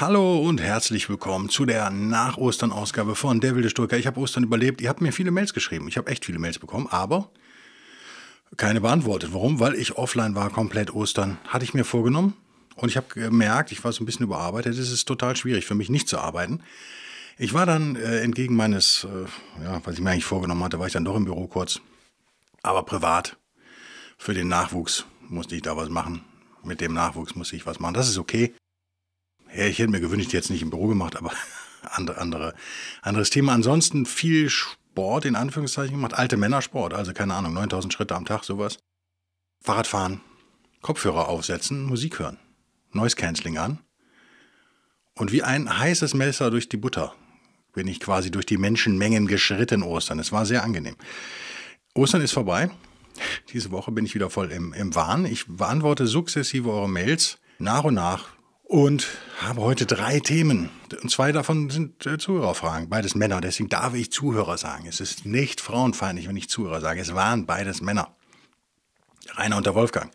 Hallo und herzlich willkommen zu der Nach-Ostern-Ausgabe von Der wilde Stoiker. Ich habe Ostern überlebt. Ihr habt mir viele Mails geschrieben. Ich habe echt viele Mails bekommen, aber keine beantwortet. Warum? Weil ich offline war, komplett Ostern. Hatte ich mir vorgenommen und ich habe gemerkt, ich war so ein bisschen überarbeitet. Es ist total schwierig für mich nicht zu arbeiten. Ich war dann äh, entgegen meines, äh, ja, was ich mir eigentlich vorgenommen hatte, war ich dann doch im Büro kurz. Aber privat, für den Nachwuchs musste ich da was machen. Mit dem Nachwuchs musste ich was machen. Das ist okay. Ja, ich hätte mir gewünscht, jetzt nicht im Büro gemacht, aber andere, andere, anderes Thema. Ansonsten viel Sport in Anführungszeichen gemacht. Alte Männersport, also keine Ahnung, 9000 Schritte am Tag, sowas. Fahrradfahren, Kopfhörer aufsetzen, Musik hören, Noise Cancelling an. Und wie ein heißes Messer durch die Butter bin ich quasi durch die Menschenmengen geschritten Ostern. Es war sehr angenehm. Ostern ist vorbei. Diese Woche bin ich wieder voll im, im Wahn. Ich beantworte sukzessive eure Mails nach und nach und habe heute drei Themen. Und zwei davon sind äh, Zuhörerfragen. Beides Männer. Deswegen darf ich Zuhörer sagen. Es ist nicht frauenfeindlich, wenn ich Zuhörer sage. Es waren beides Männer. Rainer und der Wolfgang,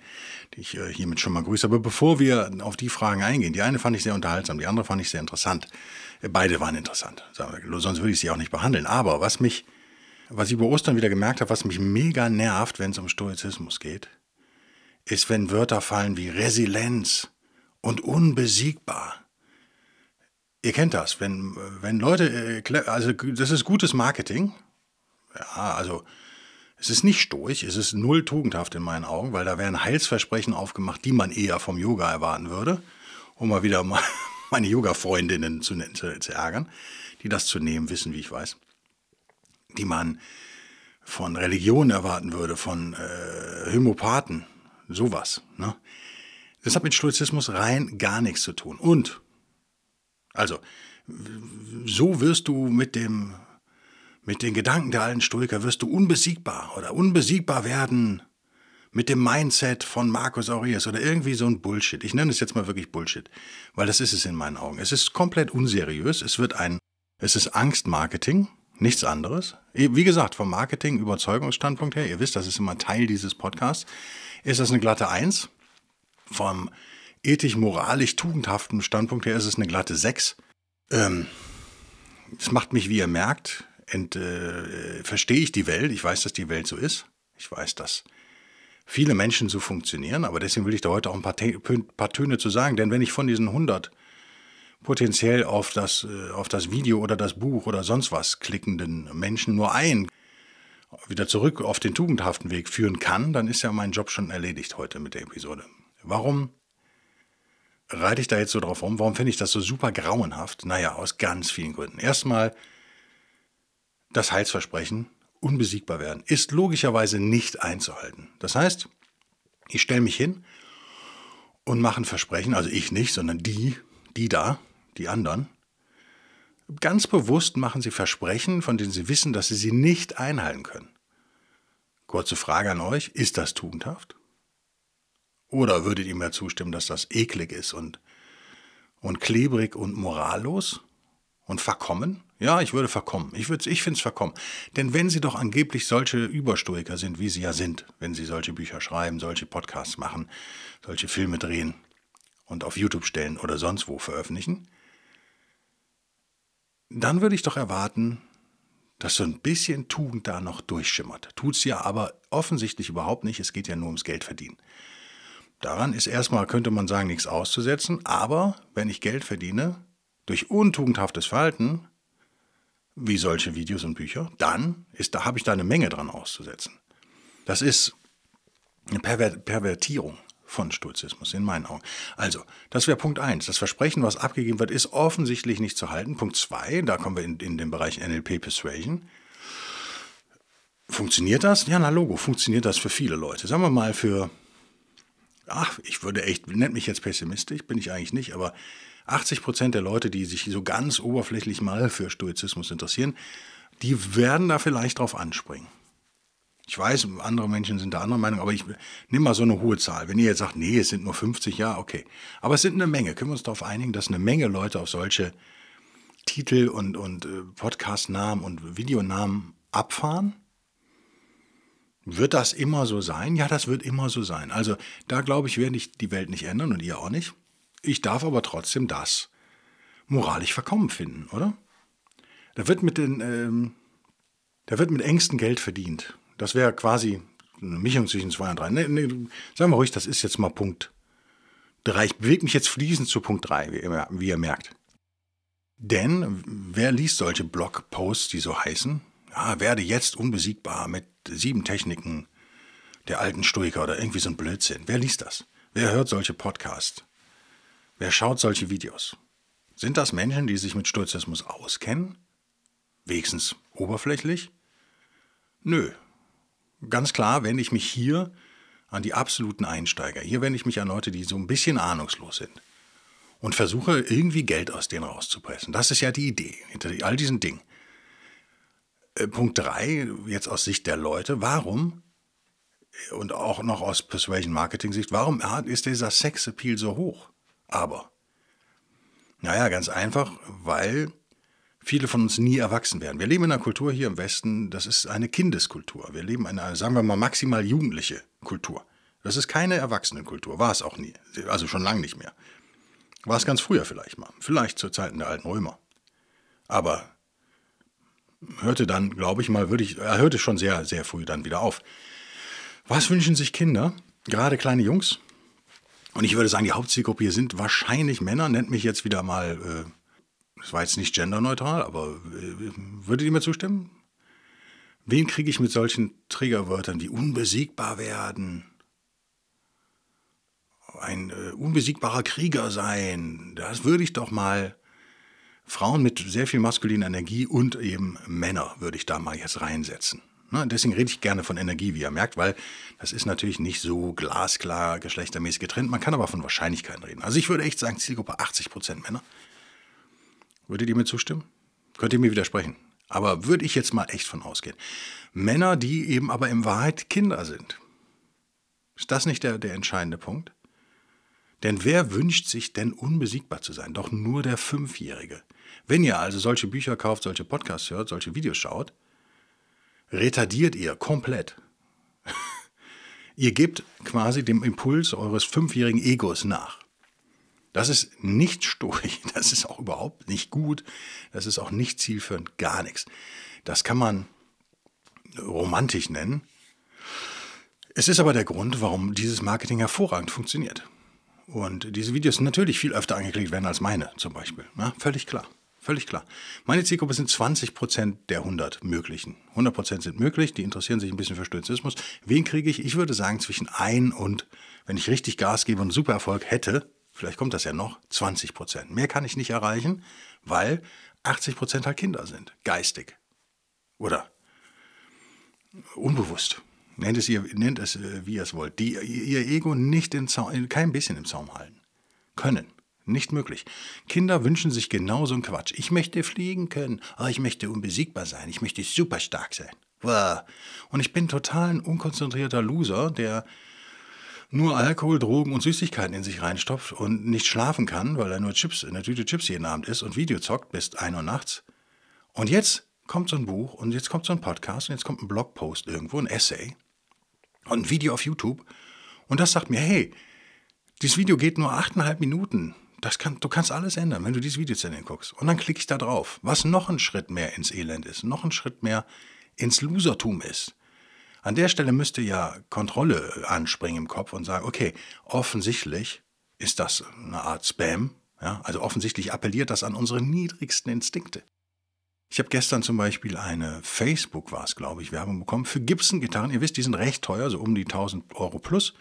die ich äh, hiermit schon mal grüße. Aber bevor wir auf die Fragen eingehen, die eine fand ich sehr unterhaltsam, die andere fand ich sehr interessant. Äh, beide waren interessant. Sonst würde ich sie auch nicht behandeln. Aber was mich, was ich über Ostern wieder gemerkt habe, was mich mega nervt, wenn es um Stoizismus geht, ist, wenn Wörter fallen wie Resilienz, und unbesiegbar. Ihr kennt das, wenn, wenn Leute, äh, also das ist gutes Marketing. Ja, also es ist nicht stoisch, es ist null tugendhaft in meinen Augen, weil da werden Heilsversprechen aufgemacht, die man eher vom Yoga erwarten würde, um mal wieder meine Yoga-Freundinnen zu, zu, zu ärgern, die das zu nehmen wissen, wie ich weiß, die man von Religionen erwarten würde, von äh, Homöopathen, sowas. Ne? Das hat mit Stoizismus rein gar nichts zu tun. Und, also, so wirst du mit dem, mit den Gedanken der alten Stoiker wirst du unbesiegbar oder unbesiegbar werden mit dem Mindset von Marcus Aurelius oder irgendwie so ein Bullshit. Ich nenne es jetzt mal wirklich Bullshit, weil das ist es in meinen Augen. Es ist komplett unseriös. Es wird ein, es ist Angstmarketing, nichts anderes. Wie gesagt, vom Marketing, Überzeugungsstandpunkt her, ihr wisst, das ist immer Teil dieses Podcasts, ist das eine glatte Eins vom ethisch-moralisch-tugendhaften Standpunkt her ist es eine glatte 6. Ähm, es macht mich, wie ihr merkt, ent, äh, verstehe ich die Welt. Ich weiß, dass die Welt so ist. Ich weiß, dass viele Menschen so funktionieren, aber deswegen will ich da heute auch ein paar, paar Töne zu sagen. Denn wenn ich von diesen 100 potenziell auf das, äh, auf das Video oder das Buch oder sonst was klickenden Menschen nur ein wieder zurück auf den tugendhaften Weg führen kann, dann ist ja mein Job schon erledigt heute mit der Episode. Warum reite ich da jetzt so drauf rum? Warum finde ich das so super grauenhaft? Naja, aus ganz vielen Gründen. Erstmal, das Heilsversprechen, unbesiegbar werden, ist logischerweise nicht einzuhalten. Das heißt, ich stelle mich hin und mache ein Versprechen, also ich nicht, sondern die, die da, die anderen. Ganz bewusst machen sie Versprechen, von denen sie wissen, dass sie sie nicht einhalten können. Kurze Frage an euch, ist das tugendhaft? Oder würdet ihr mir zustimmen, dass das eklig ist und, und klebrig und morallos und verkommen? Ja, ich würde verkommen. Ich, ich finde es verkommen. Denn wenn sie doch angeblich solche Überstoiker sind, wie sie ja sind, wenn sie solche Bücher schreiben, solche Podcasts machen, solche Filme drehen und auf YouTube stellen oder sonst wo veröffentlichen, dann würde ich doch erwarten, dass so ein bisschen Tugend da noch durchschimmert. Tut es ja aber offensichtlich überhaupt nicht. Es geht ja nur ums Geld verdienen. Daran ist erstmal, könnte man sagen, nichts auszusetzen, aber wenn ich Geld verdiene durch untugendhaftes Verhalten, wie solche Videos und Bücher, dann ist, da habe ich da eine Menge dran auszusetzen. Das ist eine Perver Pervertierung von Stoizismus in meinen Augen. Also, das wäre Punkt 1. Das Versprechen, was abgegeben wird, ist offensichtlich nicht zu halten. Punkt 2, da kommen wir in, in den Bereich NLP Persuasion. Funktioniert das? Ja, na Logo, funktioniert das für viele Leute. Sagen wir mal für ach, ich würde echt, nennt mich jetzt pessimistisch, bin ich eigentlich nicht, aber 80 Prozent der Leute, die sich so ganz oberflächlich mal für Stoizismus interessieren, die werden da vielleicht drauf anspringen. Ich weiß, andere Menschen sind da anderer Meinung, aber ich nehme mal so eine hohe Zahl. Wenn ihr jetzt sagt, nee, es sind nur 50, ja, okay. Aber es sind eine Menge. Können wir uns darauf einigen, dass eine Menge Leute auf solche Titel und, und äh, Podcast-Namen und Videonamen abfahren? Wird das immer so sein? Ja, das wird immer so sein. Also da glaube ich, werde ich die Welt nicht ändern und ihr auch nicht. Ich darf aber trotzdem das moralisch verkommen finden, oder? Da wird mit den, ähm, da wird mit engstem Geld verdient. Das wäre quasi eine Mischung zwischen zwei und drei. Nee, nee, sagen wir ruhig, das ist jetzt mal Punkt drei. Ich bewege mich jetzt fließend zu Punkt drei, wie wie ihr merkt. Denn wer liest solche Blogposts, die so heißen? Ja, werde jetzt unbesiegbar mit sieben Techniken der alten Stoiker oder irgendwie so ein Blödsinn. Wer liest das? Wer hört solche Podcasts? Wer schaut solche Videos? Sind das Menschen, die sich mit Stoizismus auskennen? Wenigstens oberflächlich? Nö. Ganz klar wende ich mich hier an die absoluten Einsteiger. Hier wende ich mich an Leute, die so ein bisschen ahnungslos sind. Und versuche irgendwie Geld aus denen rauszupressen. Das ist ja die Idee hinter all diesen Dingen. Äh, Punkt 3, jetzt aus Sicht der Leute, warum, und auch noch aus Persuasion Marketing Sicht, warum ist dieser Sexappeal so hoch? Aber, naja, ganz einfach, weil viele von uns nie erwachsen werden. Wir leben in einer Kultur hier im Westen, das ist eine Kindeskultur. Wir leben in einer, sagen wir mal, maximal jugendliche Kultur. Das ist keine Erwachsenenkultur, war es auch nie. Also schon lange nicht mehr. War es ganz früher vielleicht mal. Vielleicht zu Zeiten der alten Römer. Aber hörte dann, glaube ich mal, würde ich, er hörte schon sehr, sehr früh dann wieder auf. Was wünschen sich Kinder? Gerade kleine Jungs? Und ich würde sagen, die Hauptzielgruppe hier sind wahrscheinlich Männer, nennt mich jetzt wieder mal, äh, das war jetzt nicht genderneutral, aber äh, würdet ihr mir zustimmen? Wen kriege ich mit solchen Triggerwörtern, die unbesiegbar werden? Ein äh, unbesiegbarer Krieger sein, das würde ich doch mal. Frauen mit sehr viel maskuliner Energie und eben Männer würde ich da mal jetzt reinsetzen. Ne, deswegen rede ich gerne von Energie, wie ihr merkt, weil das ist natürlich nicht so glasklar geschlechtermäßig getrennt. Man kann aber von Wahrscheinlichkeiten reden. Also ich würde echt sagen, Zielgruppe 80% Männer. Würdet ihr mir zustimmen? Könnt ihr mir widersprechen? Aber würde ich jetzt mal echt von ausgehen. Männer, die eben aber in Wahrheit Kinder sind. Ist das nicht der, der entscheidende Punkt? Denn wer wünscht sich denn unbesiegbar zu sein? Doch nur der Fünfjährige. Wenn ihr also solche Bücher kauft, solche Podcasts hört, solche Videos schaut, retardiert ihr komplett. ihr gebt quasi dem Impuls eures fünfjährigen Egos nach. Das ist nicht stoisch, das ist auch überhaupt nicht gut, das ist auch nicht zielführend, gar nichts. Das kann man romantisch nennen. Es ist aber der Grund, warum dieses Marketing hervorragend funktioniert. Und diese Videos natürlich viel öfter angeklickt werden als meine zum Beispiel. Ja, völlig klar. Völlig klar. Meine Zielgruppe sind 20 Prozent der 100 möglichen. 100 Prozent sind möglich, die interessieren sich ein bisschen für Stoizismus. Wen kriege ich? Ich würde sagen zwischen ein und, wenn ich richtig Gas gebe und super Erfolg hätte, vielleicht kommt das ja noch, 20 Prozent. Mehr kann ich nicht erreichen, weil 80 Prozent halt Kinder sind, geistig. Oder unbewusst. Nennt es, ihr, nennt es äh, wie ihr es wollt. Die ihr Ego nicht in Zaum, kein bisschen im Zaum halten können. Nicht möglich. Kinder wünschen sich genau so einen Quatsch. Ich möchte fliegen können. Oh, ich möchte unbesiegbar sein. Ich möchte super stark sein. Und ich bin total ein unkonzentrierter Loser, der nur Alkohol, Drogen und Süßigkeiten in sich reinstopft und nicht schlafen kann, weil er nur Chips, in der Tüte Chips jeden Abend isst und Video zockt bis 1 Uhr nachts. Und jetzt kommt so ein Buch und jetzt kommt so ein Podcast und jetzt kommt ein Blogpost irgendwo, ein Essay und ein Video auf YouTube. Und das sagt mir, hey, dieses Video geht nur 8,5 Minuten. Das kann, du kannst alles ändern, wenn du dieses Video zu Ende guckst. Und dann klicke ich da drauf, was noch ein Schritt mehr ins Elend ist, noch ein Schritt mehr ins Losertum ist. An der Stelle müsste ja Kontrolle anspringen im Kopf und sagen, okay, offensichtlich ist das eine Art Spam. Ja? Also offensichtlich appelliert das an unsere niedrigsten Instinkte. Ich habe gestern zum Beispiel eine Facebook, war es glaube ich, Werbung bekommen für Gibson-Gitarren. Ihr wisst, die sind recht teuer, so um die 1000 Euro plus.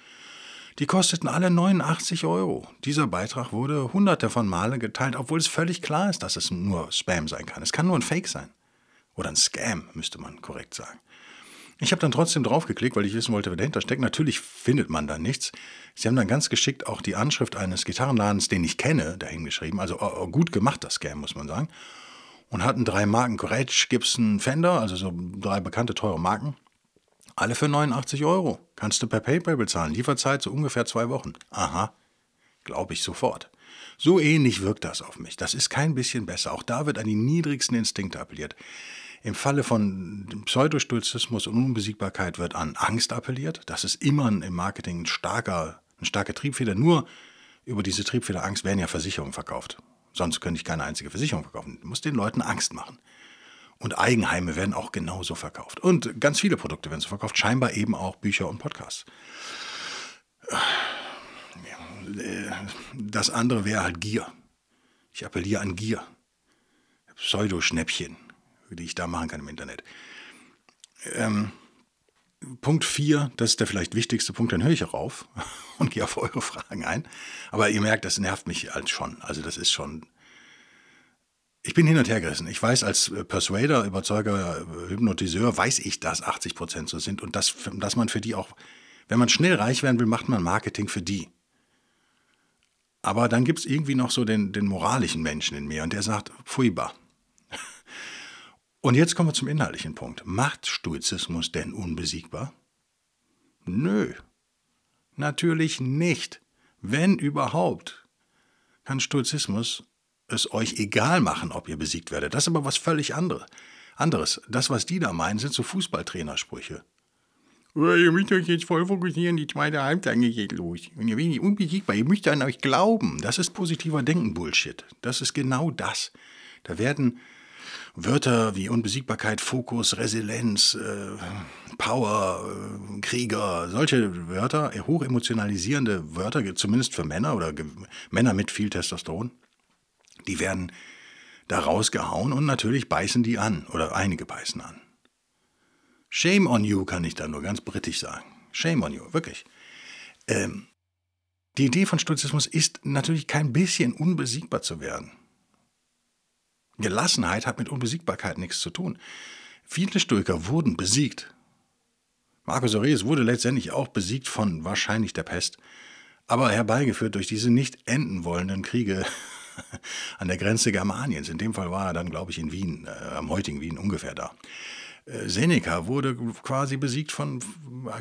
Die kosteten alle 89 Euro. Dieser Beitrag wurde hunderte von Male geteilt, obwohl es völlig klar ist, dass es nur Spam sein kann. Es kann nur ein Fake sein. Oder ein Scam, müsste man korrekt sagen. Ich habe dann trotzdem draufgeklickt, weil ich wissen wollte, wer dahinter steckt. Natürlich findet man da nichts. Sie haben dann ganz geschickt auch die Anschrift eines Gitarrenladens, den ich kenne, dahingeschrieben. Also oh, oh, gut gemacht, das Scam, muss man sagen. Und hatten drei Marken, Gretsch, Gibson, Fender, also so drei bekannte teure Marken. Alle für 89 Euro. Kannst du per PayPal bezahlen. Lieferzeit so ungefähr zwei Wochen. Aha, glaube ich sofort. So ähnlich wirkt das auf mich. Das ist kein bisschen besser. Auch da wird an die niedrigsten Instinkte appelliert. Im Falle von Pseudostoizismus und Unbesiegbarkeit wird an Angst appelliert. Das ist immer im Marketing ein starker, eine starke Triebfeder. Nur über diese Triebfeder Angst werden ja Versicherungen verkauft. Sonst könnte ich keine einzige Versicherung verkaufen. Du musst den Leuten Angst machen. Und Eigenheime werden auch genauso verkauft. Und ganz viele Produkte werden so verkauft. Scheinbar eben auch Bücher und Podcasts. Das andere wäre halt Gier. Ich appelliere an Gier. Pseudoschnäppchen die ich da machen kann im Internet. Ähm, Punkt 4, das ist der vielleicht wichtigste Punkt, dann höre ich auch auf und gehe auf eure Fragen ein. Aber ihr merkt, das nervt mich halt schon. Also das ist schon. Ich bin hin und her gerissen. Ich weiß, als Persuader, Überzeuger, Hypnotiseur, weiß ich, dass 80 Prozent so sind und dass, dass man für die auch, wenn man schnell reich werden will, macht man Marketing für die. Aber dann gibt es irgendwie noch so den, den moralischen Menschen in mir und der sagt, furchtbar. Und jetzt kommen wir zum inhaltlichen Punkt. Macht Stoizismus denn unbesiegbar? Nö, natürlich nicht. Wenn überhaupt, kann Stoizismus es euch egal machen, ob ihr besiegt werdet. Das ist aber was völlig andere, anderes. Das, was die da meinen, sind so Fußballtrainersprüche. Ihr müsst euch jetzt voll fokussieren, die zweite Halbzeit geht los. Und ihr werdet unbesiegbar, ihr müsst an euch glauben. Das ist positiver Denken-Bullshit. Das ist genau das. Da werden Wörter wie Unbesiegbarkeit, Fokus, Resilienz, äh, Power, äh, Krieger, solche Wörter, hochemotionalisierende Wörter, zumindest für Männer oder Männer mit viel Testosteron, die werden da rausgehauen und natürlich beißen die an oder einige beißen an. Shame on you, kann ich da nur ganz britisch sagen. Shame on you, wirklich. Ähm, die Idee von Stoizismus ist natürlich kein bisschen unbesiegbar zu werden. Gelassenheit hat mit Unbesiegbarkeit nichts zu tun. Viele Stoiker wurden besiegt. Marcus Aurelius wurde letztendlich auch besiegt von wahrscheinlich der Pest, aber herbeigeführt durch diese nicht enden wollenden Kriege an der Grenze Germaniens. In dem Fall war er dann, glaube ich, in Wien, äh, am heutigen Wien ungefähr da. Äh, Seneca wurde quasi besiegt von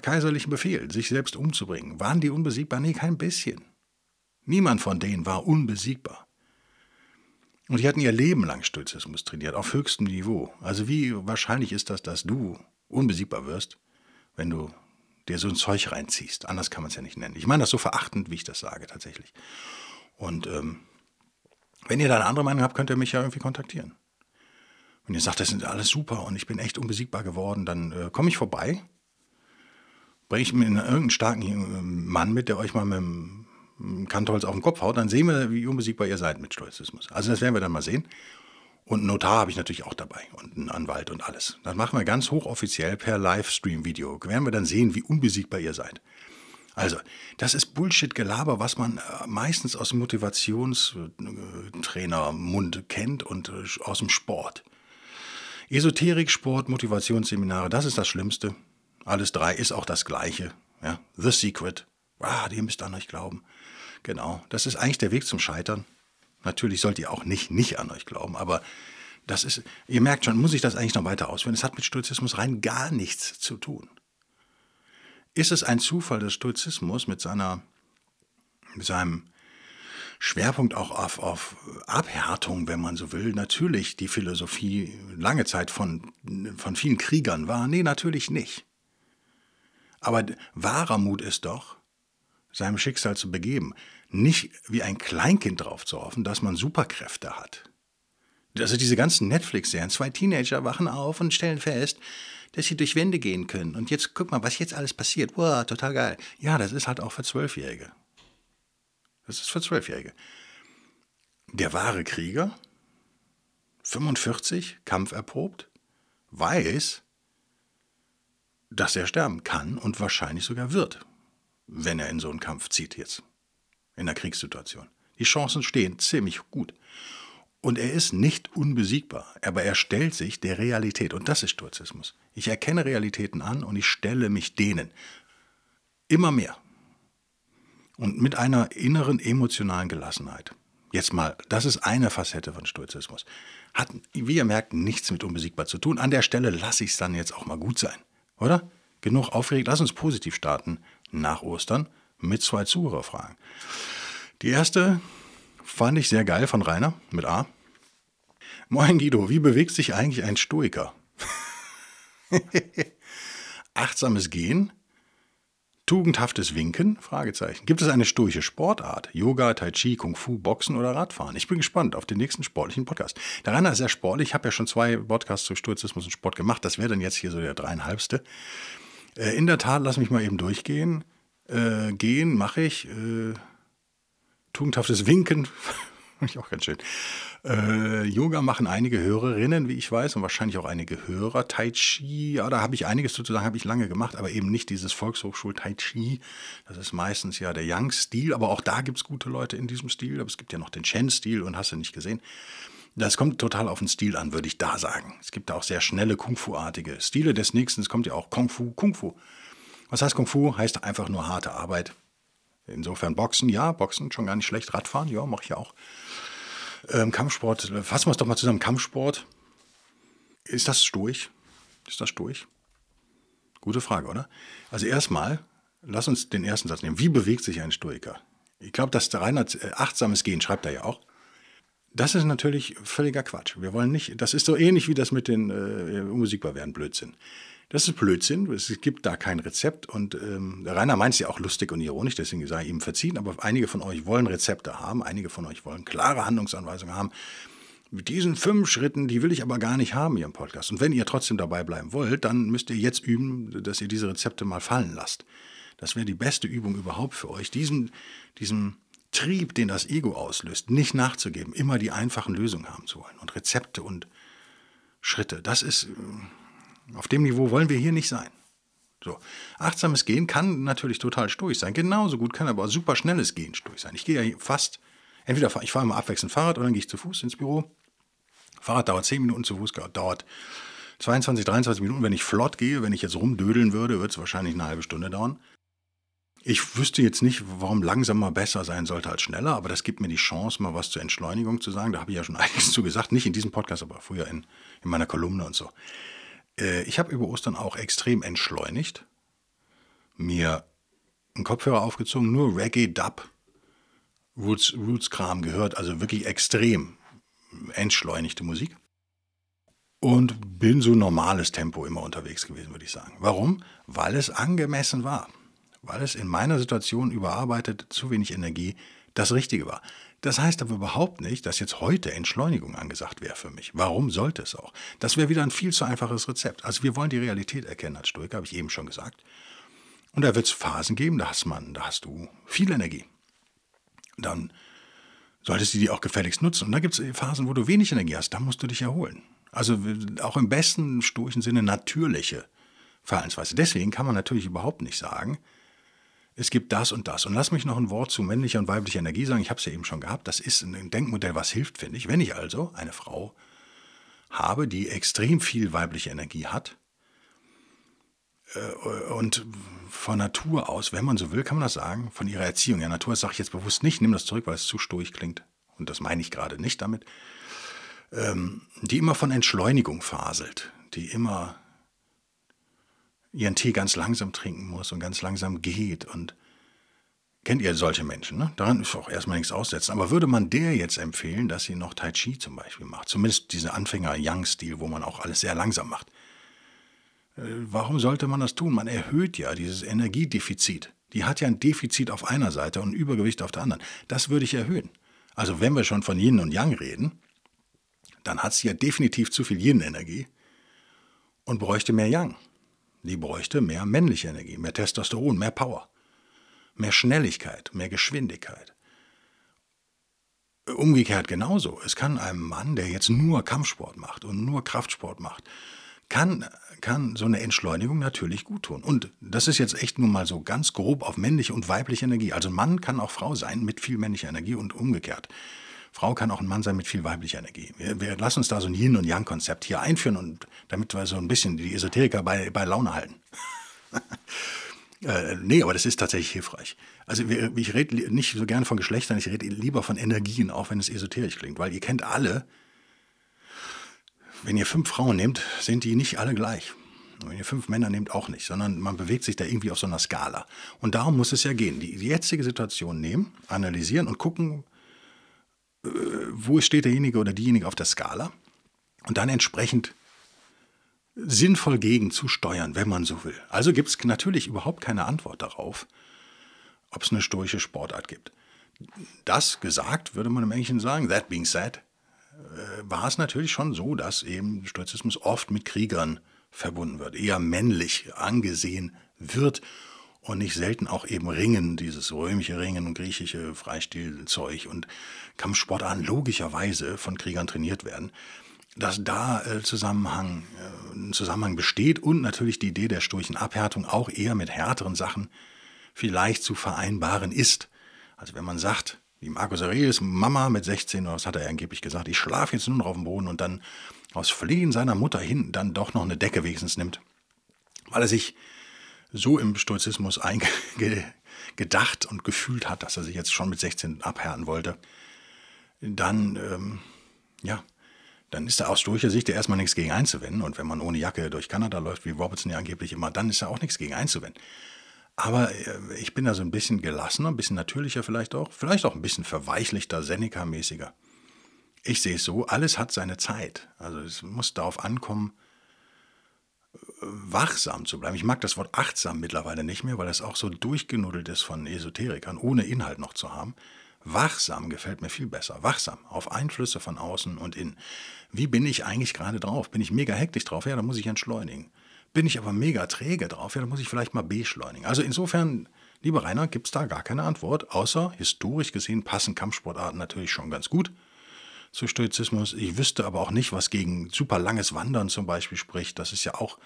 kaiserlichem Befehl, sich selbst umzubringen. Waren die unbesiegbar? Nee, kein bisschen. Niemand von denen war unbesiegbar. Und die hatten ihr Leben lang Stoizismus trainiert, auf höchstem Niveau. Also wie wahrscheinlich ist das, dass du unbesiegbar wirst, wenn du dir so ein Zeug reinziehst. Anders kann man es ja nicht nennen. Ich meine das so verachtend, wie ich das sage, tatsächlich. Und ähm, wenn ihr da eine andere Meinung habt, könnt ihr mich ja irgendwie kontaktieren. Wenn ihr sagt, das ist alles super und ich bin echt unbesiegbar geworden, dann äh, komme ich vorbei, bringe ich mir irgendeinen starken äh, Mann mit, der euch mal mit dem Kantholz auf den Kopf haut, dann sehen wir, wie unbesiegbar ihr seid mit Stoizismus. Also das werden wir dann mal sehen. Und einen Notar habe ich natürlich auch dabei und einen Anwalt und alles. Das machen wir ganz hochoffiziell per Livestream-Video. Werden wir dann sehen, wie unbesiegbar ihr seid. Also, das ist Bullshit-Gelaber, was man äh, meistens aus dem Motivationstrainermund kennt und äh, aus dem Sport. Esoterik, Sport, Motivationsseminare, das ist das Schlimmste. Alles drei ist auch das Gleiche. Ja? The Secret. Ah, ihr müsst an euch glauben. Genau, das ist eigentlich der Weg zum Scheitern. Natürlich sollt ihr auch nicht nicht an euch glauben, aber das ist, ihr merkt schon, muss ich das eigentlich noch weiter ausführen? Es hat mit Stoizismus rein gar nichts zu tun. Ist es ein Zufall, dass Stoizismus mit seiner, mit seinem Schwerpunkt auch auf, auf Abhärtung, wenn man so will, natürlich die Philosophie lange Zeit von, von vielen Kriegern war? Nee, natürlich nicht. Aber wahrer Mut ist doch, seinem Schicksal zu begeben. Nicht wie ein Kleinkind darauf zu hoffen, dass man Superkräfte hat. Also diese ganzen Netflix-Serien, zwei Teenager wachen auf und stellen fest, dass sie durch Wände gehen können. Und jetzt guck mal, was jetzt alles passiert. Wow, total geil. Ja, das ist halt auch für Zwölfjährige. Das ist für Zwölfjährige. Der wahre Krieger, 45, kampferprobt, weiß, dass er sterben kann und wahrscheinlich sogar wird wenn er in so einen Kampf zieht jetzt, in einer Kriegssituation. Die Chancen stehen ziemlich gut. Und er ist nicht unbesiegbar, aber er stellt sich der Realität. Und das ist Stoizismus. Ich erkenne Realitäten an und ich stelle mich denen. Immer mehr. Und mit einer inneren emotionalen Gelassenheit. Jetzt mal, das ist eine Facette von Stoizismus. Hat, wie ihr merkt, nichts mit unbesiegbar zu tun. An der Stelle lasse ich es dann jetzt auch mal gut sein. Oder? Genug aufgeregt. Lass uns positiv starten nach Ostern mit zwei Zuhörerfragen. Die erste fand ich sehr geil von Rainer mit A. Moin Guido, wie bewegt sich eigentlich ein Stoiker? Achtsames Gehen? Tugendhaftes Winken? Fragezeichen. Gibt es eine stoische Sportart? Yoga, Tai Chi, Kung Fu, Boxen oder Radfahren? Ich bin gespannt auf den nächsten sportlichen Podcast. Der Rainer ist sehr sportlich. Ich habe ja schon zwei Podcasts zu Stoizismus und Sport gemacht. Das wäre dann jetzt hier so der dreieinhalbste. Äh, in der Tat, lass mich mal eben durchgehen. Äh, gehen mache ich. Äh, tugendhaftes Winken, ich auch ganz schön. Äh, Yoga machen einige Hörerinnen, wie ich weiß, und wahrscheinlich auch einige Hörer. Tai Chi, ja, da habe ich einiges sozusagen, habe ich lange gemacht, aber eben nicht dieses Volkshochschul Tai Chi. Das ist meistens ja der Yang-Stil, aber auch da gibt es gute Leute in diesem Stil. Aber es gibt ja noch den Chen-Stil und hast du nicht gesehen. Das kommt total auf den Stil an, würde ich da sagen. Es gibt da auch sehr schnelle Kung-Fu-artige Stile. Des Nächsten kommt ja auch Kung Fu, Kung Fu. Was heißt Kung Fu? Heißt einfach nur harte Arbeit. Insofern Boxen, ja, Boxen schon gar nicht schlecht. Radfahren, ja, mache ich ja auch. Ähm, Kampfsport, fassen wir es doch mal zusammen. Kampfsport, ist das stoisch? Ist das stoisch? Gute Frage, oder? Also erstmal, lass uns den ersten Satz nehmen. Wie bewegt sich ein Stoiker? Ich glaube, der Reinhard äh, achtsames Gehen schreibt er ja auch. Das ist natürlich völliger Quatsch. Wir wollen nicht, das ist so ähnlich wie das mit den äh, unmusikbar werden Blödsinn. Das ist Blödsinn. Es gibt da kein Rezept. Und ähm, Rainer meint es ja auch lustig und ironisch, deswegen sei ihm verziehen. Aber einige von euch wollen Rezepte haben, einige von euch wollen klare Handlungsanweisungen haben. Mit diesen fünf Schritten, die will ich aber gar nicht haben hier im Podcast. Und wenn ihr trotzdem dabei bleiben wollt, dann müsst ihr jetzt üben, dass ihr diese Rezepte mal fallen lasst. Das wäre die beste Übung überhaupt für euch, diesen, diesem Trieb, den das Ego auslöst, nicht nachzugeben, immer die einfachen Lösungen haben zu wollen und Rezepte und Schritte. Das ist äh, auf dem Niveau wollen wir hier nicht sein. So. Achtsames Gehen kann natürlich total stoisch sein. Genauso gut kann aber super schnelles Gehen stoisch sein. Ich gehe ja fast, entweder ich fahre mal abwechselnd Fahrrad oder dann gehe ich zu Fuß ins Büro. Fahrrad dauert 10 Minuten, zu Fuß dauert 22, 23 Minuten. Wenn ich flott gehe, wenn ich jetzt rumdödeln würde, wird es wahrscheinlich eine halbe Stunde dauern. Ich wüsste jetzt nicht, warum langsamer besser sein sollte als schneller, aber das gibt mir die Chance, mal was zur Entschleunigung zu sagen. Da habe ich ja schon einiges zu gesagt. Nicht in diesem Podcast, aber früher in, in meiner Kolumne und so. Äh, ich habe über Ostern auch extrem entschleunigt. Mir einen Kopfhörer aufgezogen, nur Reggae, Dub, Roots, Roots-Kram gehört, also wirklich extrem entschleunigte Musik. Und bin so normales Tempo immer unterwegs gewesen, würde ich sagen. Warum? Weil es angemessen war. Weil es in meiner Situation überarbeitet, zu wenig Energie, das Richtige war. Das heißt aber überhaupt nicht, dass jetzt heute Entschleunigung angesagt wäre für mich. Warum sollte es auch? Das wäre wieder ein viel zu einfaches Rezept. Also wir wollen die Realität erkennen als Stoiker, habe ich eben schon gesagt. Und da wird es Phasen geben, da hast, man, da hast du viel Energie. Dann solltest du die auch gefälligst nutzen. Und da gibt es Phasen, wo du wenig Energie hast, da musst du dich erholen. Also auch im besten stoischen Sinne natürliche Verhaltensweise. Deswegen kann man natürlich überhaupt nicht sagen, es gibt das und das. Und lass mich noch ein Wort zu männlicher und weiblicher Energie sagen. Ich habe es ja eben schon gehabt. Das ist ein Denkmodell, was hilft, finde ich. Wenn ich also eine Frau habe, die extrem viel weibliche Energie hat äh, und von Natur aus, wenn man so will, kann man das sagen, von ihrer Erziehung. Ja, Natur sage ich jetzt bewusst nicht, nimm das zurück, weil es zu stoisch klingt. Und das meine ich gerade nicht damit. Ähm, die immer von Entschleunigung faselt, die immer ihren Tee ganz langsam trinken muss und ganz langsam geht. Und kennt ihr solche Menschen? Ne? Daran ist auch erstmal nichts aussetzen. Aber würde man der jetzt empfehlen, dass sie noch Tai Chi zum Beispiel macht? Zumindest diese Anfänger-Young-Stil, wo man auch alles sehr langsam macht. Äh, warum sollte man das tun? Man erhöht ja dieses Energiedefizit. Die hat ja ein Defizit auf einer Seite und ein Übergewicht auf der anderen. Das würde ich erhöhen. Also wenn wir schon von Yin und Yang reden, dann hat sie ja definitiv zu viel Yin-Energie und bräuchte mehr Yang. Die bräuchte mehr männliche Energie, mehr Testosteron, mehr Power, mehr Schnelligkeit, mehr Geschwindigkeit. Umgekehrt genauso. Es kann einem Mann, der jetzt nur Kampfsport macht und nur Kraftsport macht, kann, kann so eine Entschleunigung natürlich gut tun. Und das ist jetzt echt nur mal so ganz grob auf männliche und weibliche Energie. Also Mann kann auch Frau sein mit viel männlicher Energie und umgekehrt. Frau kann auch ein Mann sein mit viel weiblicher Energie. Wir, wir lassen uns da so ein Yin- und Yang-Konzept hier einführen, und damit wir so ein bisschen die Esoteriker bei, bei Laune halten. äh, nee, aber das ist tatsächlich hilfreich. Also ich rede nicht so gern von Geschlechtern, ich rede lieber von Energien, auch wenn es esoterisch klingt, weil ihr kennt alle, wenn ihr fünf Frauen nehmt, sind die nicht alle gleich. Wenn ihr fünf Männer nehmt, auch nicht, sondern man bewegt sich da irgendwie auf so einer Skala. Und darum muss es ja gehen. Die, jetzige Situation nehmen, analysieren und gucken, wo steht derjenige oder diejenige auf der Skala und dann entsprechend sinnvoll gegen zu steuern, wenn man so will. Also gibt es natürlich überhaupt keine Antwort darauf, ob es eine stoische Sportart gibt. Das gesagt, würde man im Englischen sagen, that being said, äh, war es natürlich schon so, dass eben Stoizismus oft mit Kriegern verbunden wird, eher männlich angesehen wird und nicht selten auch eben Ringen, dieses römische Ringen und griechische Freistilzeug und Kampfsportarten logischerweise von Kriegern trainiert werden, dass da äh, Zusammenhang, äh, ein Zusammenhang besteht und natürlich die Idee der stoischen Abhärtung auch eher mit härteren Sachen vielleicht zu vereinbaren ist. Also wenn man sagt, wie Markus Aurelius Mama mit 16, oder was hat er angeblich gesagt, ich schlafe jetzt nur noch auf dem Boden und dann aus Flehen seiner Mutter hin dann doch noch eine Decke wenigstens nimmt, weil er sich so im Stoizismus gedacht und gefühlt hat, dass er sich jetzt schon mit 16 abhärten wollte, dann, ähm, ja, dann ist da aus stoischer Sicht ja erstmal nichts gegen einzuwenden. Und wenn man ohne Jacke durch Kanada läuft, wie Robertson ja angeblich immer, dann ist da auch nichts gegen einzuwenden. Aber äh, ich bin da so ein bisschen gelassener, ein bisschen natürlicher vielleicht auch, vielleicht auch ein bisschen verweichlichter, Seneca-mäßiger. Ich sehe es so, alles hat seine Zeit. Also es muss darauf ankommen, wachsam zu bleiben. Ich mag das Wort achtsam mittlerweile nicht mehr, weil das auch so durchgenuddelt ist von Esoterikern, ohne Inhalt noch zu haben. Wachsam gefällt mir viel besser. Wachsam auf Einflüsse von außen und innen. Wie bin ich eigentlich gerade drauf? Bin ich mega hektisch drauf? Ja, dann muss ich entschleunigen. Bin ich aber mega träge drauf, ja, dann muss ich vielleicht mal beschleunigen. Also insofern, lieber Rainer, gibt es da gar keine Antwort, außer historisch gesehen passen Kampfsportarten natürlich schon ganz gut zu Stoizismus. Ich wüsste aber auch nicht, was gegen super langes Wandern zum Beispiel spricht. Das ist ja auch,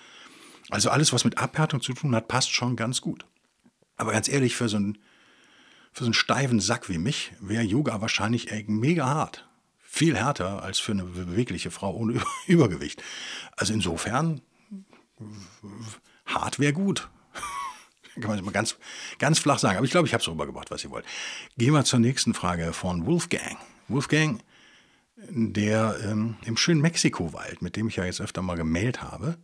also alles, was mit Abhärtung zu tun hat, passt schon ganz gut. Aber ganz ehrlich, für so einen, für so einen steifen Sack wie mich wäre Yoga wahrscheinlich mega hart. Viel härter als für eine bewegliche Frau ohne Übergewicht. Also insofern hart wäre gut. Kann man mal ganz, ganz flach sagen. Aber ich glaube, ich habe es rübergebracht, was ihr wollt. Gehen wir zur nächsten Frage von Wolfgang. Wolfgang, der ähm, im schönen Mexiko-Wald, mit dem ich ja jetzt öfter mal gemeldet habe.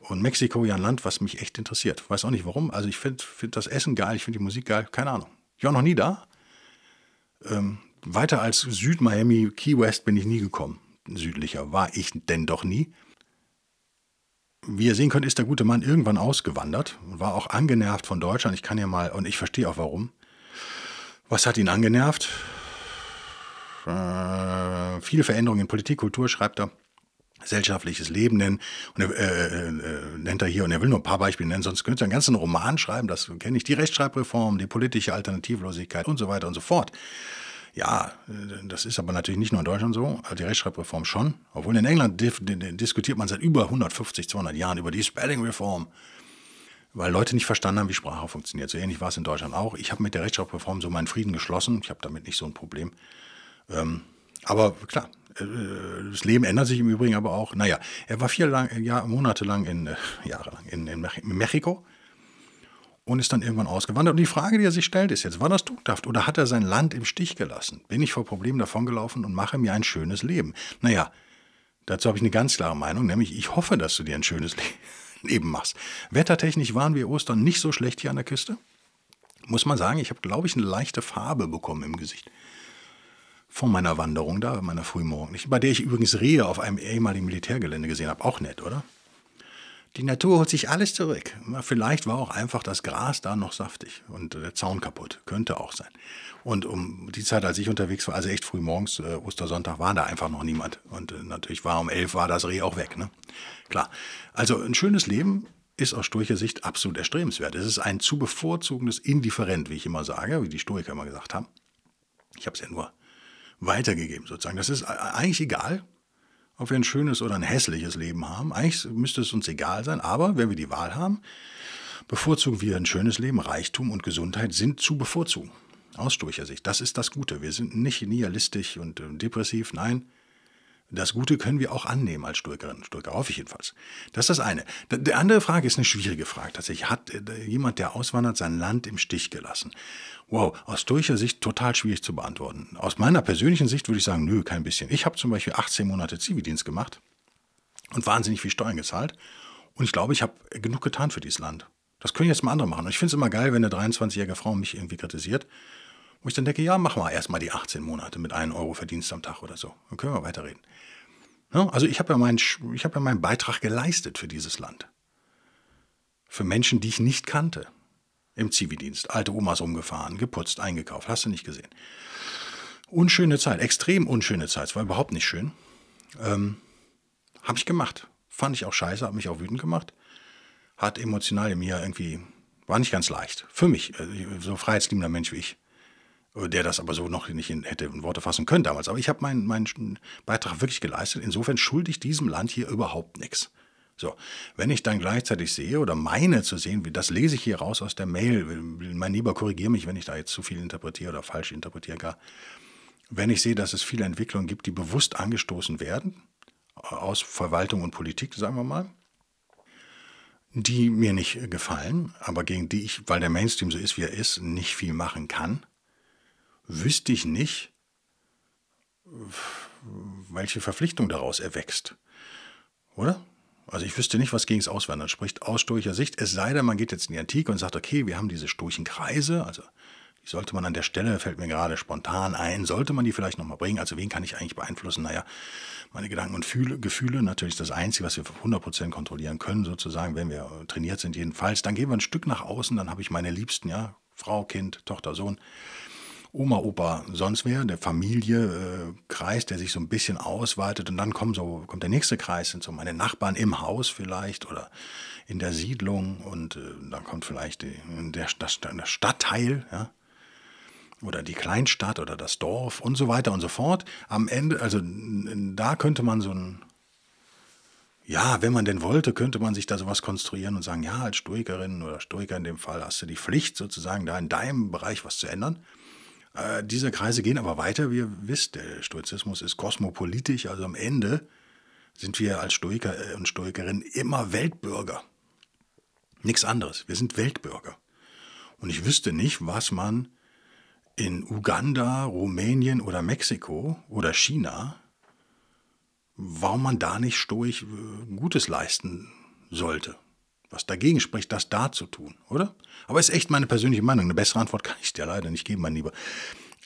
Und Mexiko ja ein Land, was mich echt interessiert. Weiß auch nicht warum. Also ich finde find das Essen geil, ich finde die Musik geil, keine Ahnung. Ich war noch nie da. Ähm, weiter als Süd-Miami, Key West bin ich nie gekommen. Südlicher war ich denn doch nie. Wie ihr sehen könnt, ist der gute Mann irgendwann ausgewandert und war auch angenervt von Deutschland. Ich kann ja mal, und ich verstehe auch warum. Was hat ihn angenervt? Äh, viele Veränderungen in Politik, Kultur, schreibt er. Gesellschaftliches Leben nennen. Und er, äh, äh, nennt er hier, und er will nur ein paar Beispiele nennen, sonst könnte er einen ganzen Roman schreiben, das kenne ich, die Rechtschreibreform, die politische Alternativlosigkeit und so weiter und so fort. Ja, das ist aber natürlich nicht nur in Deutschland so, die Rechtschreibreform schon. Obwohl in England diskutiert man seit über 150, 200 Jahren über die Spelling-Reform, weil Leute nicht verstanden haben, wie Sprache funktioniert. So ähnlich war es in Deutschland auch. Ich habe mit der Rechtschreibreform so meinen Frieden geschlossen. Ich habe damit nicht so ein Problem. Ähm, aber klar, äh, das Leben ändert sich im Übrigen aber auch. Naja, er war vier lang, Jahr, Monate lang in, äh, Jahre lang in, in Mexiko und ist dann irgendwann ausgewandert. Und die Frage, die er sich stellt, ist jetzt, war das tugendhaft oder hat er sein Land im Stich gelassen? Bin ich vor Problemen davongelaufen und mache mir ein schönes Leben? Naja, dazu habe ich eine ganz klare Meinung, nämlich ich hoffe, dass du dir ein schönes Leben machst. Wettertechnisch waren wir Ostern nicht so schlecht hier an der Küste. Muss man sagen, ich habe, glaube ich, eine leichte Farbe bekommen im Gesicht. Von meiner Wanderung da, meiner Frühmorgen. Bei der ich übrigens Rehe auf einem ehemaligen Militärgelände gesehen habe. Auch nett, oder? Die Natur holt sich alles zurück. Vielleicht war auch einfach das Gras da noch saftig und der Zaun kaputt. Könnte auch sein. Und um die Zeit, als ich unterwegs war, also echt früh morgens, äh, Ostersonntag, war da einfach noch niemand. Und äh, natürlich war um elf war das Reh auch weg. Ne? Klar. Also ein schönes Leben ist aus stoischer Sicht absolut erstrebenswert. Es ist ein zu bevorzugendes Indifferent, wie ich immer sage, wie die Stoiker immer gesagt haben. Ich habe es ja nur weitergegeben sozusagen. Das ist eigentlich egal, ob wir ein schönes oder ein hässliches Leben haben. Eigentlich müsste es uns egal sein, aber wenn wir die Wahl haben, bevorzugen wir ein schönes Leben. Reichtum und Gesundheit sind zu bevorzugen. Aus Stoicher-Sicht. Das ist das Gute. Wir sind nicht nihilistisch und äh, depressiv. Nein, das Gute können wir auch annehmen als Stoikerin, Stoiker, hoffe ich jedenfalls. Das ist das eine. Die andere Frage ist eine schwierige Frage tatsächlich. Hat äh, jemand, der auswandert, sein Land im Stich gelassen? Wow, aus stoischer Sicht total schwierig zu beantworten. Aus meiner persönlichen Sicht würde ich sagen, nö, kein bisschen. Ich habe zum Beispiel 18 Monate Zivildienst gemacht und wahnsinnig viel Steuern gezahlt. Und ich glaube, ich habe genug getan für dieses Land. Das können jetzt mal andere machen. Und ich finde es immer geil, wenn eine 23-jährige Frau mich irgendwie kritisiert. Wo ich dann denke, ja, mach mal erstmal die 18 Monate mit 1 Euro Verdienst am Tag oder so. Dann können wir weiterreden. Ja, also ich habe ja, hab ja meinen Beitrag geleistet für dieses Land. Für Menschen, die ich nicht kannte. Im Zivildienst. Alte Omas umgefahren, geputzt, eingekauft. Hast du nicht gesehen. Unschöne Zeit, extrem unschöne Zeit. Es war überhaupt nicht schön. Ähm, habe ich gemacht. Fand ich auch scheiße, hat mich auch wütend gemacht. Hat emotional in mir irgendwie, war nicht ganz leicht. Für mich, äh, so freiheitsliebender Mensch wie ich der das aber so noch nicht in, hätte in Worte fassen können damals. Aber ich habe meinen, meinen Beitrag wirklich geleistet. Insofern schulde ich diesem Land hier überhaupt nichts. So, wenn ich dann gleichzeitig sehe oder meine zu sehen, das lese ich hier raus aus der Mail, mein Lieber, korrigiere mich, wenn ich da jetzt zu viel interpretiere oder falsch interpretiere gar. Wenn ich sehe, dass es viele Entwicklungen gibt, die bewusst angestoßen werden, aus Verwaltung und Politik, sagen wir mal, die mir nicht gefallen, aber gegen die ich, weil der Mainstream so ist, wie er ist, nicht viel machen kann, wüsste ich nicht, welche Verpflichtung daraus erwächst. Oder? Also ich wüsste nicht, was gegen das Auswandern spricht aus stoischer Sicht. Es sei denn, man geht jetzt in die Antike und sagt, okay, wir haben diese stoischen Kreise, also die sollte man an der Stelle, fällt mir gerade spontan ein, sollte man die vielleicht nochmal bringen. Also wen kann ich eigentlich beeinflussen? Naja, meine Gedanken und Fühle, Gefühle, natürlich das Einzige, was wir 100% kontrollieren können, sozusagen, wenn wir trainiert sind jedenfalls. Dann gehen wir ein Stück nach außen, dann habe ich meine Liebsten, ja, Frau, Kind, Tochter, Sohn. Oma, Opa, sonst wer, der Familie, äh, Kreis, der sich so ein bisschen ausweitet und dann kommt so, kommt der nächste Kreis, sind so meine Nachbarn im Haus vielleicht oder in der Siedlung und äh, dann kommt vielleicht die, der, das, der Stadtteil, ja, oder die Kleinstadt oder das Dorf und so weiter und so fort. Am Ende, also da könnte man so ein, ja, wenn man denn wollte, könnte man sich da sowas konstruieren und sagen, ja, als Stoikerin oder Stoiker in dem Fall hast du die Pflicht sozusagen da in deinem Bereich was zu ändern. Äh, diese Kreise gehen aber weiter. Wie ihr wisst, der Stoizismus ist kosmopolitisch, also am Ende sind wir als Stoiker äh, und Stoikerinnen immer Weltbürger. Nichts anderes. Wir sind Weltbürger. Und ich wüsste nicht, was man in Uganda, Rumänien oder Mexiko oder China, warum man da nicht stoisch äh, Gutes leisten sollte. Was dagegen spricht, das da zu tun, oder? Aber ist echt meine persönliche Meinung. Eine bessere Antwort kann ich dir leider nicht geben, mein Lieber.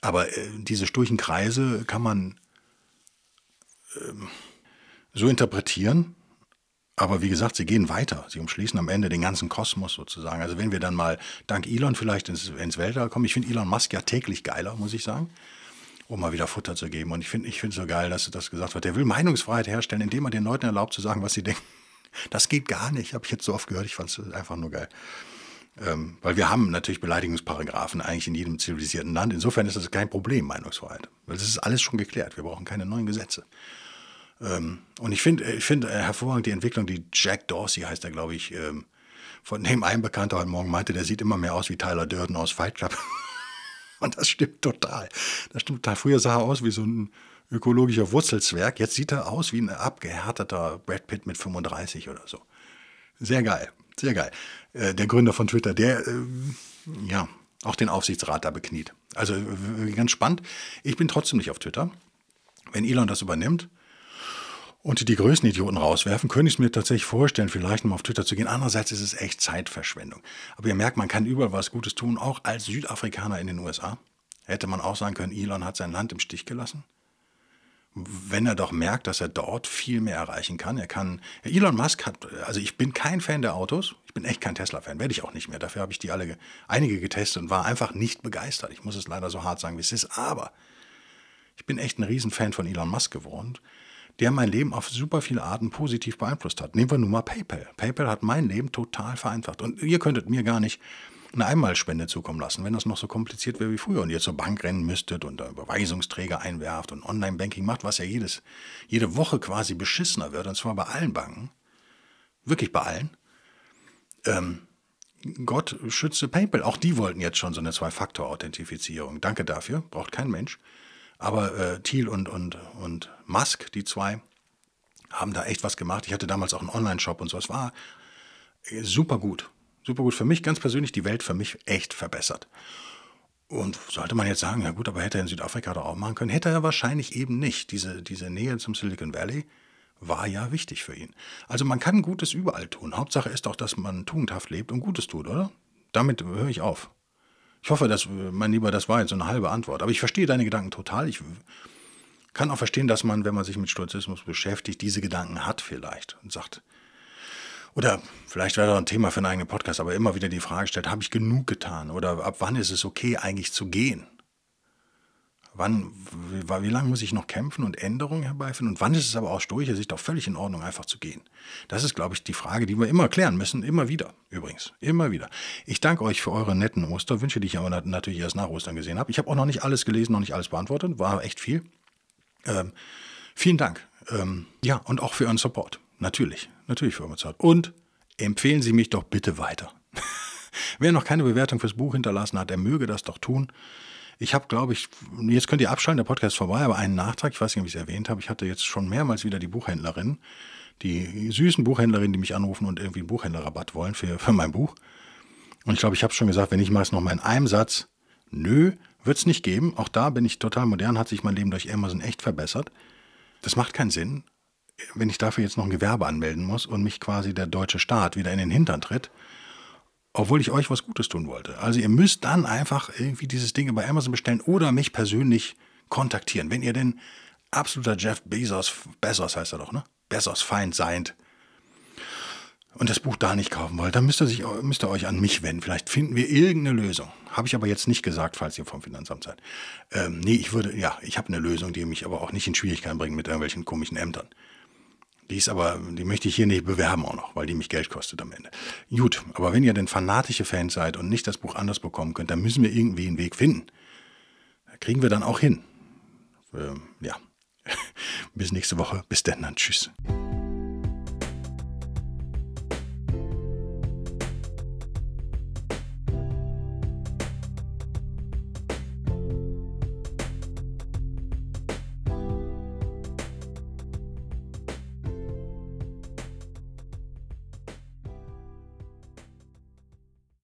Aber äh, diese sturchen Kreise kann man ähm, so interpretieren. Aber wie gesagt, sie gehen weiter. Sie umschließen am Ende den ganzen Kosmos sozusagen. Also wenn wir dann mal dank Elon vielleicht ins, ins Weltall kommen, ich finde Elon Musk ja täglich geiler, muss ich sagen, um mal wieder Futter zu geben. Und ich finde ich es so geil, dass das gesagt wird. Der will Meinungsfreiheit herstellen, indem er den Leuten erlaubt zu sagen, was sie denken. Das geht gar nicht, habe ich jetzt so oft gehört. Ich fand es einfach nur geil. Ähm, weil wir haben natürlich Beleidigungsparagraphen eigentlich in jedem zivilisierten Land. Insofern ist das kein Problem, Meinungsfreiheit. Weil das ist alles schon geklärt. Wir brauchen keine neuen Gesetze. Ähm, und ich finde ich find, äh, hervorragend die Entwicklung, die Jack Dorsey heißt er, glaube ich, ähm, von dem ein Bekannter heute Morgen meinte, der sieht immer mehr aus wie Tyler Durden aus Fight Club. und das stimmt total. Das stimmt total. Früher sah er aus wie so ein ökologischer Wurzelzwerg. Jetzt sieht er aus wie ein abgehärteter Brad Pitt mit 35 oder so. Sehr geil, sehr geil. Äh, der Gründer von Twitter, der äh, ja auch den Aufsichtsrat da bekniet. Also ganz spannend. Ich bin trotzdem nicht auf Twitter. Wenn Elon das übernimmt und die größten Idioten rauswerfen, könnte ich es mir tatsächlich vorstellen, vielleicht mal auf Twitter zu gehen. Andererseits ist es echt Zeitverschwendung. Aber ihr merkt, man kann überall was Gutes tun, auch als Südafrikaner in den USA. Hätte man auch sagen können, Elon hat sein Land im Stich gelassen wenn er doch merkt, dass er dort viel mehr erreichen kann. Er kann. Elon Musk hat, also ich bin kein Fan der Autos. Ich bin echt kein Tesla-Fan, werde ich auch nicht mehr. Dafür habe ich die alle einige getestet und war einfach nicht begeistert. Ich muss es leider so hart sagen, wie es ist. Aber ich bin echt ein Riesenfan von Elon Musk geworden, der mein Leben auf super viele Arten positiv beeinflusst hat. Nehmen wir nun mal PayPal. PayPal hat mein Leben total vereinfacht. Und ihr könntet mir gar nicht eine Einmalspende zukommen lassen, wenn das noch so kompliziert wäre wie früher und ihr zur Bank rennen müsstet und da Überweisungsträger einwerft und Online-Banking macht, was ja jedes, jede Woche quasi beschissener wird, und zwar bei allen Banken, wirklich bei allen. Ähm, Gott schütze PayPal. Auch die wollten jetzt schon so eine Zwei-Faktor-Authentifizierung. Danke dafür, braucht kein Mensch. Aber äh, Thiel und, und, und Musk, die zwei, haben da echt was gemacht. Ich hatte damals auch einen Online-Shop und so. Es war äh, super gut. Super gut für mich, ganz persönlich, die Welt für mich echt verbessert. Und sollte man jetzt sagen, ja gut, aber hätte er in Südafrika doch auch machen können, hätte er wahrscheinlich eben nicht. Diese, diese Nähe zum Silicon Valley war ja wichtig für ihn. Also man kann Gutes überall tun. Hauptsache ist doch, dass man tugendhaft lebt und Gutes tut, oder? Damit höre ich auf. Ich hoffe, dass, mein Lieber, das war jetzt so eine halbe Antwort. Aber ich verstehe deine Gedanken total. Ich kann auch verstehen, dass man, wenn man sich mit Stoizismus beschäftigt, diese Gedanken hat vielleicht und sagt, oder vielleicht wäre das ein Thema für einen eigenen Podcast, aber immer wieder die Frage stellt, habe ich genug getan? Oder ab wann ist es okay, eigentlich zu gehen? Wann, wie, wie lange muss ich noch kämpfen und Änderungen herbeiführen? Und wann ist es aber aus stoischer Sicht auch völlig in Ordnung, einfach zu gehen? Das ist, glaube ich, die Frage, die wir immer klären müssen. Immer wieder, übrigens. Immer wieder. Ich danke euch für eure netten Osterwünsche, die ich aber natürlich erst nach Ostern gesehen habe. Ich habe auch noch nicht alles gelesen, noch nicht alles beantwortet. War echt viel. Ähm, vielen Dank. Ähm, ja, und auch für euren Support. Natürlich, natürlich für Amazon. Und empfehlen Sie mich doch bitte weiter. Wer noch keine Bewertung fürs Buch hinterlassen hat, der möge das doch tun. Ich habe, glaube ich, jetzt könnt ihr abschalten, der Podcast ist vorbei, aber einen Nachtrag, ich weiß nicht, ob ich es erwähnt habe, ich hatte jetzt schon mehrmals wieder die Buchhändlerin, die süßen Buchhändlerinnen, die mich anrufen und irgendwie einen Buchhändlerrabatt wollen für, für mein Buch. Und ich glaube, ich habe schon gesagt, wenn ich mache es nochmal in einem Satz, nö, wird es nicht geben. Auch da bin ich total modern, hat sich mein Leben durch Amazon echt verbessert. Das macht keinen Sinn wenn ich dafür jetzt noch ein Gewerbe anmelden muss und mich quasi der deutsche Staat wieder in den Hintern tritt, obwohl ich euch was Gutes tun wollte. Also ihr müsst dann einfach irgendwie dieses Ding bei Amazon bestellen oder mich persönlich kontaktieren. Wenn ihr denn absoluter Jeff Bezos, Bezos heißt er doch, ne? Bezos Feind seid und das Buch da nicht kaufen wollt, dann müsst ihr, sich, müsst ihr euch an mich wenden. Vielleicht finden wir irgendeine Lösung. Habe ich aber jetzt nicht gesagt, falls ihr vom Finanzamt seid. Ähm, nee, ich würde, ja, ich habe eine Lösung, die mich aber auch nicht in Schwierigkeiten bringt mit irgendwelchen komischen Ämtern. Die ist aber, die möchte ich hier nicht bewerben auch noch, weil die mich Geld kostet am Ende. Gut, aber wenn ihr denn fanatische Fans seid und nicht das Buch anders bekommen könnt, dann müssen wir irgendwie einen Weg finden. kriegen wir dann auch hin. Ähm, ja. Bis nächste Woche. Bis dann. Tschüss.